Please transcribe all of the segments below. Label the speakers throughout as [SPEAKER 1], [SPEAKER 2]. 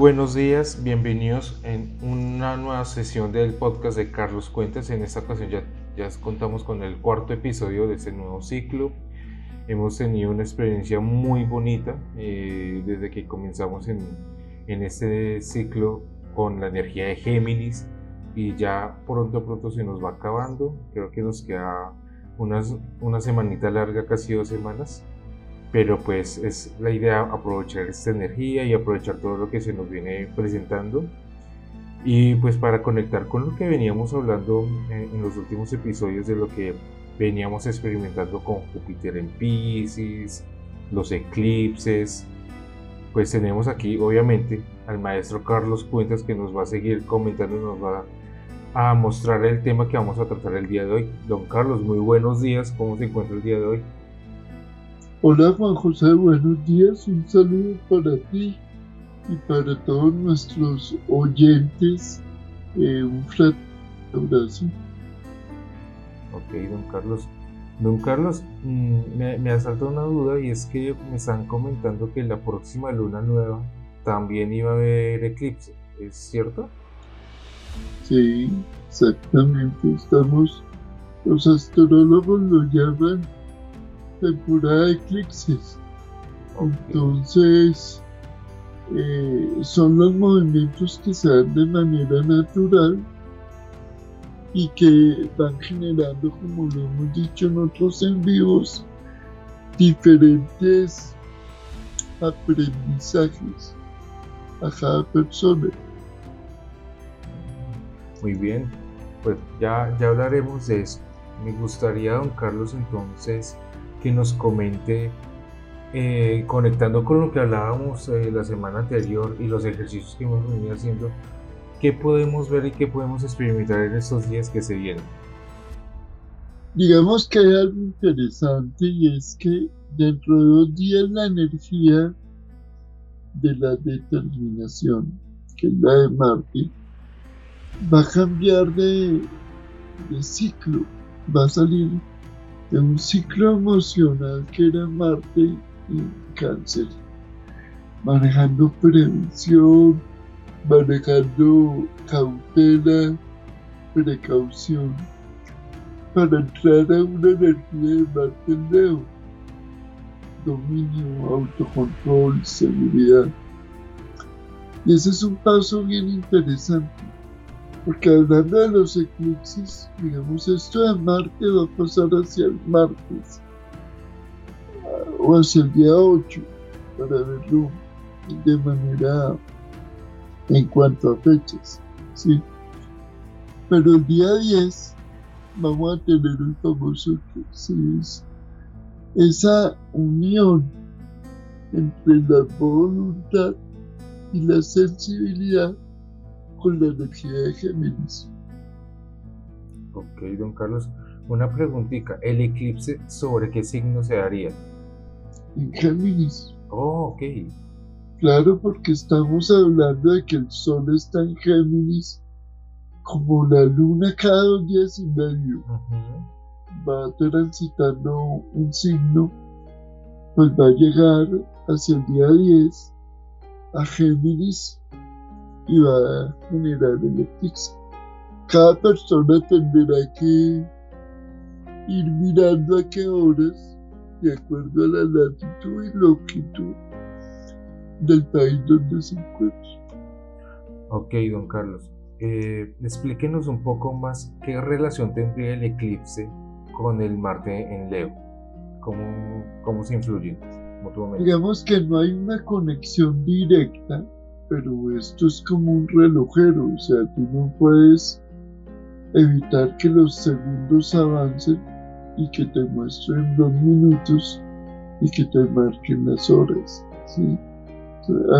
[SPEAKER 1] Buenos días, bienvenidos en una nueva sesión del podcast de Carlos Cuentas. En esta ocasión ya, ya contamos con el cuarto episodio de este nuevo ciclo. Hemos tenido una experiencia muy bonita eh, desde que comenzamos en, en este ciclo con la energía de Géminis y ya pronto pronto se nos va acabando. Creo que nos queda unas, una semanita larga, casi dos semanas pero pues es la idea aprovechar esta energía y aprovechar todo lo que se nos viene presentando y pues para conectar con lo que veníamos hablando en, los últimos episodios de lo que veníamos experimentando con Júpiter en Pisces, los eclipses, pues tenemos aquí obviamente al maestro Carlos Cuentas que nos va a seguir comentando, nos va a mostrar el tema que vamos a tratar el día de hoy. Don Carlos, muy buenos días, ¿cómo se encuentra el día de hoy?
[SPEAKER 2] Hola Juan José, buenos días, un saludo para ti y para todos nuestros oyentes. Eh, un abrazo.
[SPEAKER 1] Ok, don Carlos. Don Carlos, mm, me, me asalta una duda y es que me están comentando que la próxima luna nueva también iba a haber eclipse, ¿es cierto?
[SPEAKER 2] Sí, exactamente. Estamos, los astrólogos lo llaman temporada de eclipses. Entonces, eh, son los movimientos que se dan de manera natural y que van generando, como lo hemos dicho en otros en vivos, diferentes aprendizajes a cada persona.
[SPEAKER 1] Muy bien, pues ya, ya hablaremos de eso. Me gustaría, don Carlos, entonces, que nos comente, eh, conectando con lo que hablábamos eh, la semana anterior y los ejercicios que hemos venido haciendo, qué podemos ver y qué podemos experimentar en estos días que se vienen.
[SPEAKER 2] Digamos que hay algo interesante y es que dentro de dos días la energía de la determinación, que es la de Marte, va a cambiar de, de ciclo, va a salir de un ciclo emocional que era Marte y Cáncer, manejando prevención, manejando cautela, precaución, para entrar a una energía de Marte dominio, autocontrol, seguridad. Y ese es un paso bien interesante porque hablando de los eclipses, digamos, esto de Marte va a pasar hacia el martes ah, o hacia el día 8 para verlo de manera en cuanto a fechas, ¿sí? Pero el día 10 vamos a tener el famoso eclipse, esa unión entre la voluntad y la sensibilidad con la energía de Géminis.
[SPEAKER 1] Ok, don Carlos. Una preguntita. ¿El eclipse sobre qué signo se daría?
[SPEAKER 2] En Géminis.
[SPEAKER 1] Oh, ok.
[SPEAKER 2] Claro, porque estamos hablando de que el Sol está en Géminis como la Luna cada dos días y medio. Va transitando un signo, pues va a llegar hacia el día 10 a Géminis y va a generar el eclipse. Cada persona tendrá que ir mirando a qué horas, de acuerdo a la latitud y longitud del país donde se encuentra.
[SPEAKER 1] Ok, don Carlos. Eh, explíquenos un poco más qué relación tendría el eclipse con el Marte en Leo. ¿Cómo, cómo se influyen mutuamente?
[SPEAKER 2] Digamos que no hay una conexión directa, pero esto es como un relojero, o sea, tú no puedes evitar que los segundos avancen y que te muestren los minutos y que te marquen las horas. ¿sí?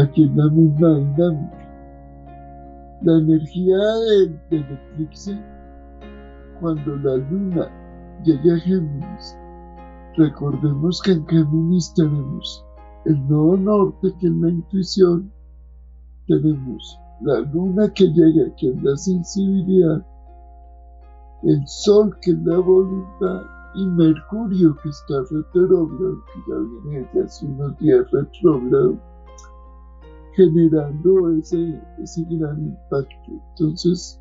[SPEAKER 2] aquí es la misma dinámica. La energía del, eclipse, cuando la luna llegue a Géminis, recordemos que en Géminis tenemos el nodo norte, que es la intuición, tenemos la luna que llega, que es la sensibilidad, el sol, que es la voluntad, y Mercurio, que está retrógrado, que ya viene desde hace unos días retrógrado, generando ese, ese gran impacto. Entonces,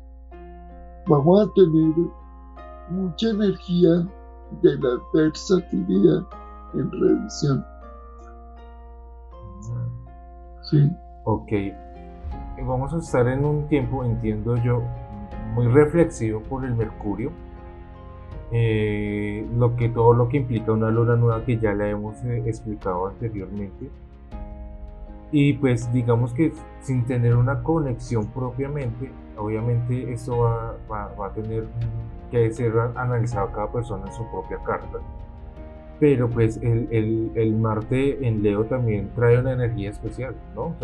[SPEAKER 2] vamos a tener mucha energía de la versatilidad en revisión. Sí.
[SPEAKER 1] Ok. Vamos a estar en un tiempo, entiendo yo, muy reflexivo por el Mercurio. Eh, lo que todo lo que implica una luna nueva que ya la hemos eh, explicado anteriormente y pues digamos que sin tener una conexión propiamente obviamente esto va, va, a tener que ser analizado cada persona en su propia carta pero pues el, el, el, Marte en Leo también trae una energía especial, ¿no?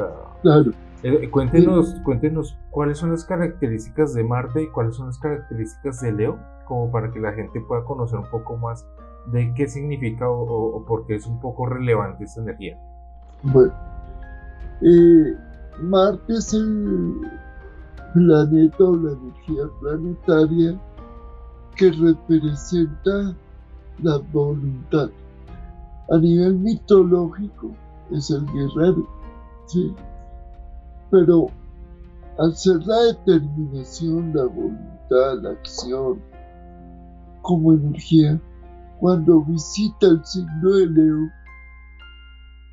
[SPEAKER 2] Claro.
[SPEAKER 1] Eh, cuéntenos, cuéntenos cuáles son las características de Marte y cuáles son las características de Leo, como para que la gente pueda conocer un poco más de qué significa o, por qué es un poco relevante esta energía.
[SPEAKER 2] Bueno, eh, Marte es el planeta o la energía planetaria que representa la voluntad. A nivel mitológico es el guerrero, ¿sí? Pero al ser la determinación, la voluntad, la acción, como energía, cuando visita el signo de Leo,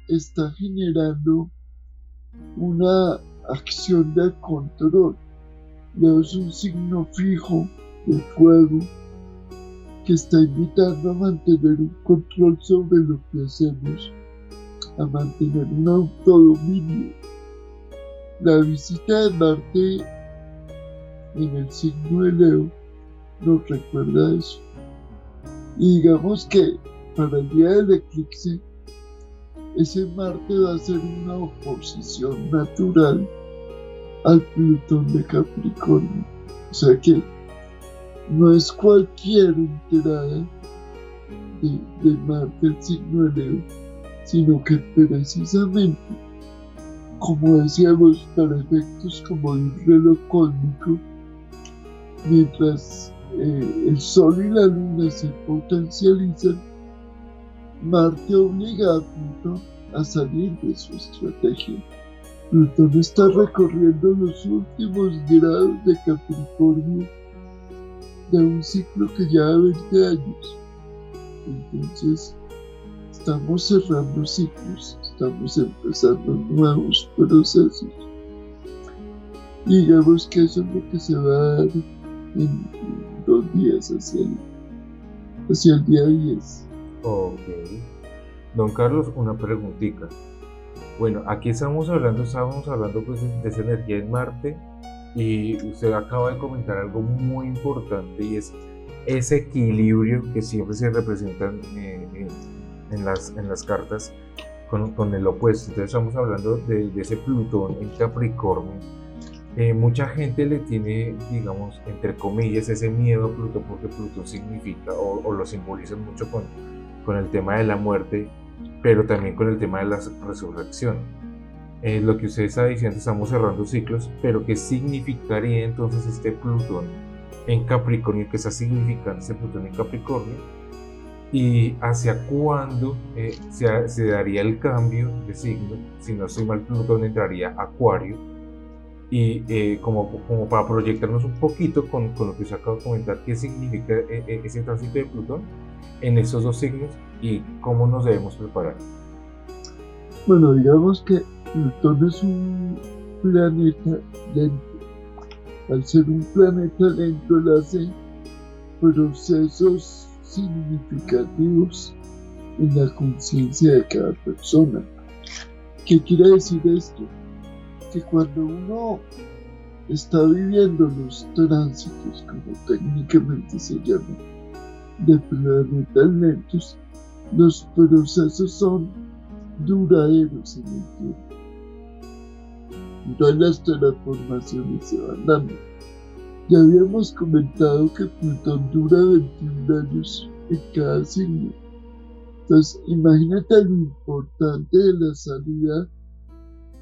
[SPEAKER 2] está generando una acción de control. Leo es un signo fijo de fuego que está invitando a mantener un control sobre lo que hacemos, a mantener un autodominio la visita de Marte en el signo de Leo nos recuerda eso. Y digamos que para el día del eclipse, ese Marte va a ser una oposición natural al Plutón de Capricornio. O sea que no es cualquier entrada de, de Marte el signo de Leo, sino que precisamente como decíamos, para efectos como de un reloj cósmico, mientras eh, el Sol y la Luna se potencializan, Marte obliga a Plutón a salir de su estrategia. Plutón está recorriendo los últimos grados de Capricornio de un ciclo que lleva 20 años. Entonces, estamos cerrando ciclos estamos empezando nuevos procesos. Digamos que eso es lo que se va a dar en dos días hacia el, hacia el día 10.
[SPEAKER 1] Ok. Don Carlos, una preguntita. Bueno, aquí estamos hablando, estábamos hablando pues de esa energía en Marte y usted acaba de comentar algo muy importante y es ese equilibrio que siempre se representa en, en, las, en las cartas con, el opuesto. Entonces estamos hablando de, ese Plutón en Capricornio. Eh, mucha gente le tiene, digamos, entre comillas, ese miedo a Plutón porque Plutón significa o, lo simboliza mucho con, con el tema de la muerte, pero también con el tema de la resurrección. Eh, lo que usted está diciendo, estamos cerrando ciclos, pero ¿qué significaría entonces este Plutón en Capricornio? ¿Qué está significando este Plutón en Capricornio? Y hacia cuándo eh, se, daría el cambio de signo. Si no soy mal, Plutón entraría Acuario. Y eh, como, para proyectarnos un poquito con, lo que usted acaba de comentar, qué significa eh, ese tránsito de Plutón en esos dos signos y cómo nos debemos preparar.
[SPEAKER 2] Bueno, digamos que Plutón es un planeta lento. Al ser un planeta lento, él hace procesos significativos en la conciencia de cada persona. ¿Qué quiere decir esto? Que cuando uno está viviendo los tránsitos, como técnicamente se llama, de planetas lentos, los procesos son duraderos en el tiempo. Todas las transformaciones se van dando ya habíamos comentado que Plutón dura 21 años en cada signo. Entonces, imagínate lo importante de la salida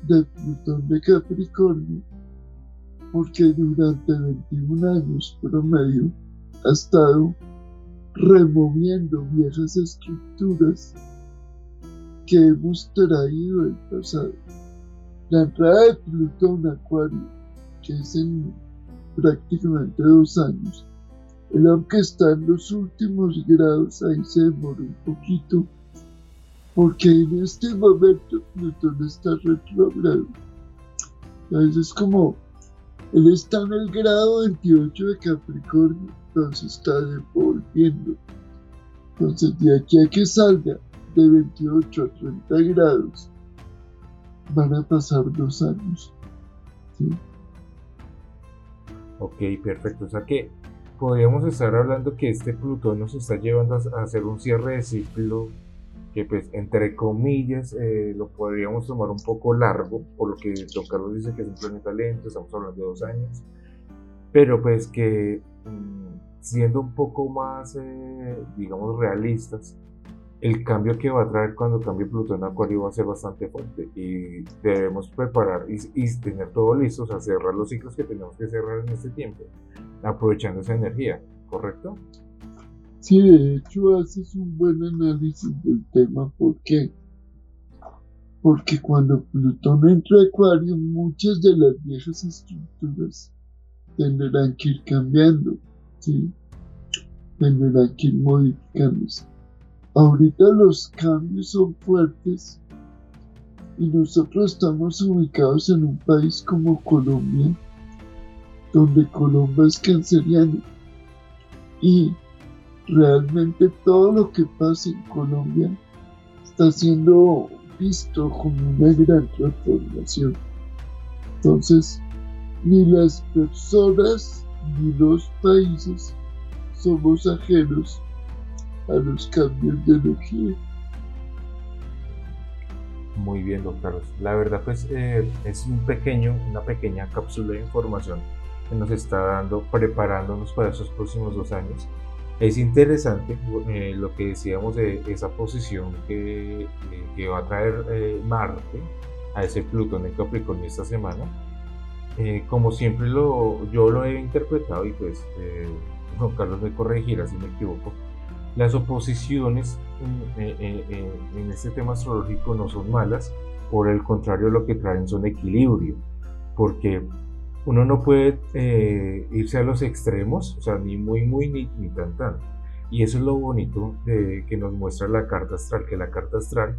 [SPEAKER 2] de Plutón de Capricornio, porque durante 21 años promedio ha estado removiendo viejas estructuras que hemos traído del pasado. La entrada de Plutón Acuario, que es en prácticamente dos años, el aunque está en los últimos grados, ahí se demoró un poquito, porque en este momento Plutón está retrogrado. Entonces es como, él está en el grado 28 de Capricornio, entonces está devolviendo. Entonces de aquí a que salga de 28 a 30 grados, van a pasar dos años.
[SPEAKER 1] Ok, perfecto. O sea que podríamos estar hablando que este Plutón nos está llevando a hacer un cierre de ciclo que pues entre comillas eh, lo podríamos tomar un poco largo, por lo que Don Carlos dice que es un planeta lento, estamos hablando de dos años, pero pues que mm, siendo un poco más, eh, digamos, realistas, el cambio que va a traer cuando cambie Plutón a Acuario va a ser bastante fuerte y debemos preparar y, tener todo listo, o sea, cerrar los ciclos que tenemos que cerrar en este tiempo, aprovechando esa energía, ¿correcto?
[SPEAKER 2] Sí, de hecho haces un buen análisis del tema. ¿Por qué? Porque cuando Plutón entra a Acuario, muchas de las viejas estructuras tendrán que ir cambiando, ¿sí? Tendrán que ir modificándose. Ahorita los cambios son fuertes y nosotros estamos ubicados en un país como Colombia, donde Colombia es canceriano. Y realmente todo lo que pasa en Colombia está siendo visto como una gran transformación. Entonces, ni las personas ni los países somos ajenos a los cambios de energía.
[SPEAKER 1] Muy bien, don Carlos. La verdad, pues eh, es un pequeño, una pequeña cápsula de información que nos está dando, preparándonos para esos próximos dos años. Es interesante eh, lo que decíamos de esa posición que, que va a traer eh, Marte a ese Plutón en Capricornio esta semana. Eh, como siempre lo, yo lo he interpretado y pues Juan Carlos me corregirá si me equivoco, las oposiciones en este tema astrológico no son malas, por el contrario lo que traen son equilibrio, porque uno no puede eh, irse a los extremos, o sea, ni muy, muy, ni, ni tan, tan. Y eso es lo bonito de, que nos muestra la carta astral, que la carta astral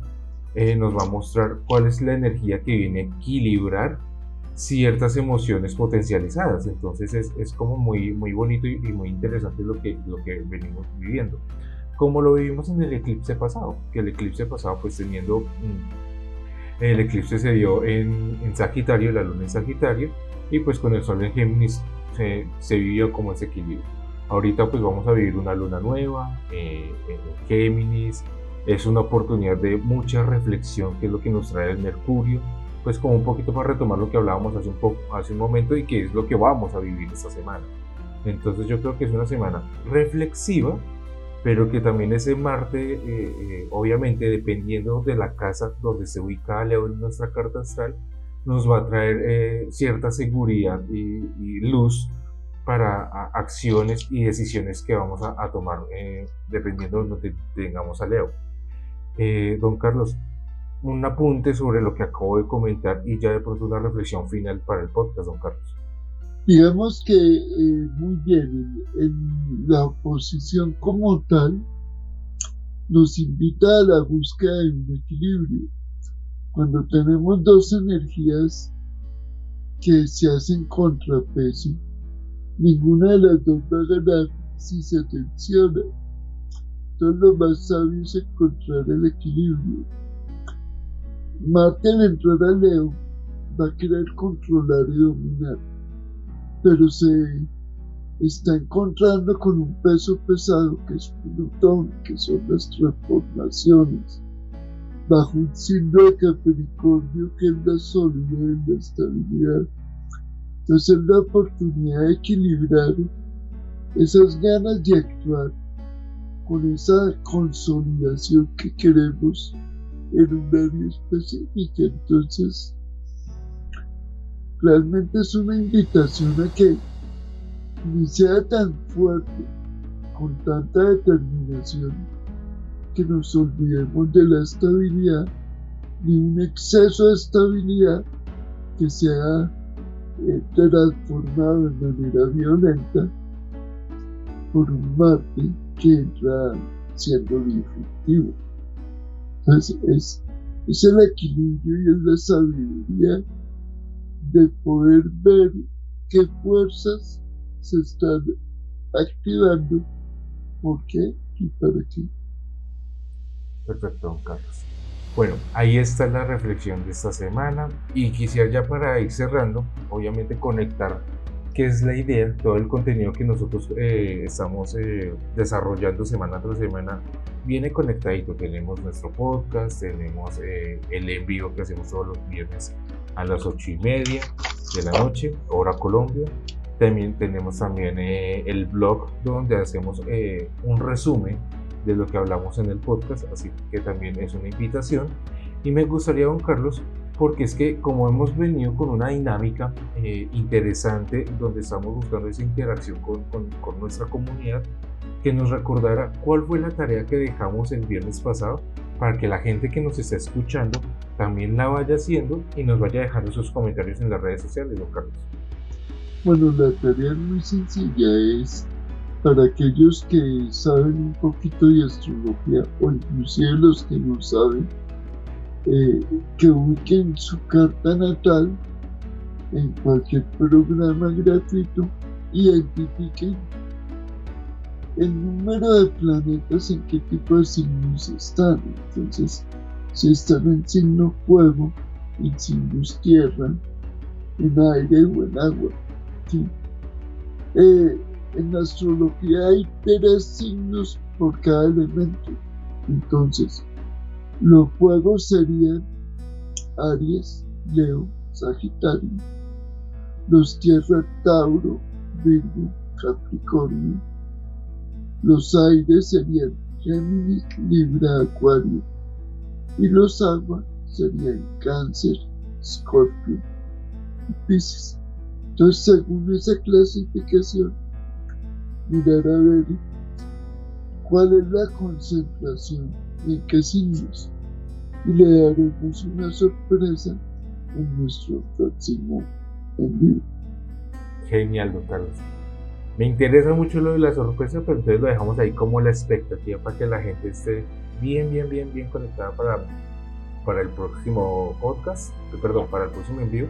[SPEAKER 1] eh, nos va a mostrar cuál es la energía que viene a equilibrar ciertas emociones potencializadas. Entonces es, es como muy, muy bonito y, muy interesante lo que, lo que venimos viviendo. Como lo vivimos en el eclipse pasado, que el eclipse pasado pues teniendo... Mm, el eclipse se dio en, en Sagitario, la luna en Sagitario, y pues con el sol en Géminis se, se vivió como ese equilibrio. Ahorita pues vamos a vivir una luna nueva eh, en Géminis, es una oportunidad de mucha reflexión que es lo que nos trae el Mercurio, pues como un poquito para retomar lo que hablábamos hace un, poco, hace un momento y que es lo que vamos a vivir esta semana. Entonces yo creo que es una semana reflexiva, pero que también ese Marte, eh, eh, obviamente dependiendo de la casa donde se ubica Leo en nuestra carta astral, nos va a traer eh, cierta seguridad y, luz para acciones y decisiones que vamos a, tomar eh, dependiendo de donde tengamos a Leo. Eh, don Carlos, un apunte sobre lo que acabo de comentar y ya de pronto una reflexión final para el podcast, don Carlos.
[SPEAKER 2] Digamos que muy bien, en la oposición como tal nos invita a la búsqueda de un equilibrio cuando tenemos dos energías que se hacen contrapeso, ninguna de las dos va a ganar si se tensiona. Entonces lo más sabio es encontrar el equilibrio. Marte entrar a Leo va a querer controlar y dominar, pero se está encontrando con un peso pesado que es Plutón, que son las transformaciones bajo un signo de Capricornio que es la solidez la estabilidad. Entonces es la oportunidad de equilibrar esas ganas de actuar con esa consolidación que queremos en un área específica. Entonces, realmente es una invitación a que ni sea tan fuerte, con tanta determinación, que nos olvidemos de la estabilidad, ni un exceso de estabilidad, que se ha eh, transformado de manera violenta por un Marte que entra siendo disruptivo. Entonces es, el equilibrio y es la sabiduría de poder ver qué fuerzas se están activando, por qué y para qué.
[SPEAKER 1] Perfecto, don Carlos. Bueno, ahí está la reflexión de esta semana y quisiera ya para ir cerrando, obviamente conectar qué es la idea, todo el contenido que nosotros eh, estamos eh, desarrollando semana tras semana viene conectadito. Tenemos nuestro podcast, tenemos eh, el envío que hacemos todos los viernes a las ocho y media de la noche, hora Colombia. También tenemos también el blog donde hacemos un resumen de lo que hablamos en el podcast, así que también es una invitación. Y me gustaría, don Carlos, porque es que como hemos venido con una dinámica eh, interesante donde estamos buscando esa interacción con, con, nuestra comunidad, que nos recordara cuál fue la tarea que dejamos el viernes pasado para que la gente que nos está escuchando también la vaya haciendo y nos vaya dejando sus comentarios en las redes sociales, don Carlos.
[SPEAKER 2] Bueno, la tarea es muy sencilla, es para aquellos que saben un poquito de astrología o inclusive los que no saben, eh, que ubiquen su carta natal en cualquier programa gratuito y identifiquen el número de planetas en qué tipo de signos están. Entonces, si están en signo fuego, en signos tierra, en aire o en agua. ¿sí? Eh, en astrología hay tres signos por cada elemento. Entonces, los fuegos serían Aries, Leo, Sagitario. Los tierras Tauro, Virgo, Capricornio. Los aires serían Géminis, Libra, Acuario. Y los aguas serían Cáncer, Escorpio y Pisces. Entonces, según esa clasificación, mirar a ver cuál es la concentración y en qué signos y le daremos una sorpresa en nuestro próximo en vivo.
[SPEAKER 1] Genial, don Carlos. Me interesa mucho lo de la sorpresa, pero entonces lo dejamos ahí como la expectativa para que la gente esté bien, bien, bien, bien conectada para, para el próximo podcast, perdón, para el próximo envío.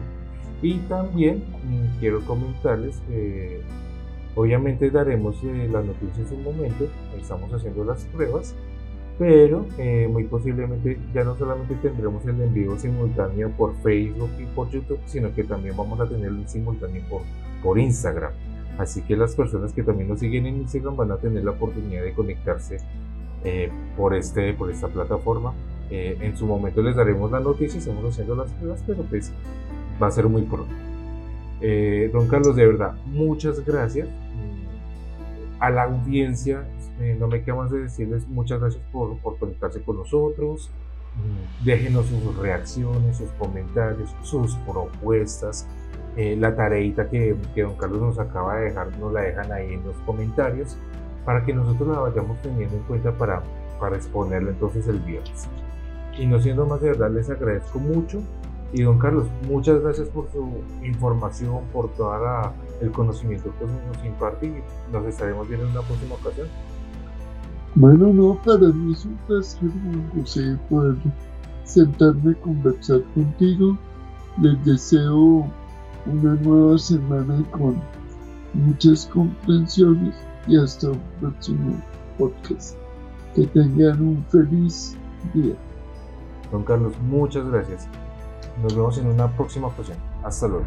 [SPEAKER 1] Y también mm, quiero comentarles que Obviamente daremos eh, las noticias en un momento, estamos haciendo las pruebas, pero eh, muy posiblemente ya no solamente tendremos el envío simultáneo por Facebook y por YouTube, sino que también vamos a tenerlo en simultáneo por, por Instagram. Así que las personas que también nos siguen en Instagram van a tener la oportunidad de conectarse eh, por, este, por esta plataforma. en su momento les daremos las noticias, estamos haciendo las pruebas, pero pues va a ser muy pronto. don Carlos, de verdad, muchas gracias a la audiencia, eh, no me queda más de decirles muchas gracias por, por conectarse con nosotros. Mm, déjenos sus reacciones, sus comentarios, sus propuestas. Eh, la tareita que, que, don Carlos nos acaba de dejar, nos la dejan ahí en los comentarios para que nosotros la vayamos teniendo en cuenta para, para exponerla entonces el viernes. Y no siendo más de verdad, les agradezco mucho y don Carlos, muchas gracias por su información, por todo el conocimiento que nos imparte y nos estaremos viendo en una próxima ocasión.
[SPEAKER 2] Bueno, no, para mí es un placer, José, poder sentarme a conversar contigo. Les deseo una nueva semana con muchas comprensiones y hasta un próximo podcast. Que tengan un feliz día.
[SPEAKER 1] Don Carlos, muchas gracias. Nos vemos en una próxima ocasión. Hasta luego.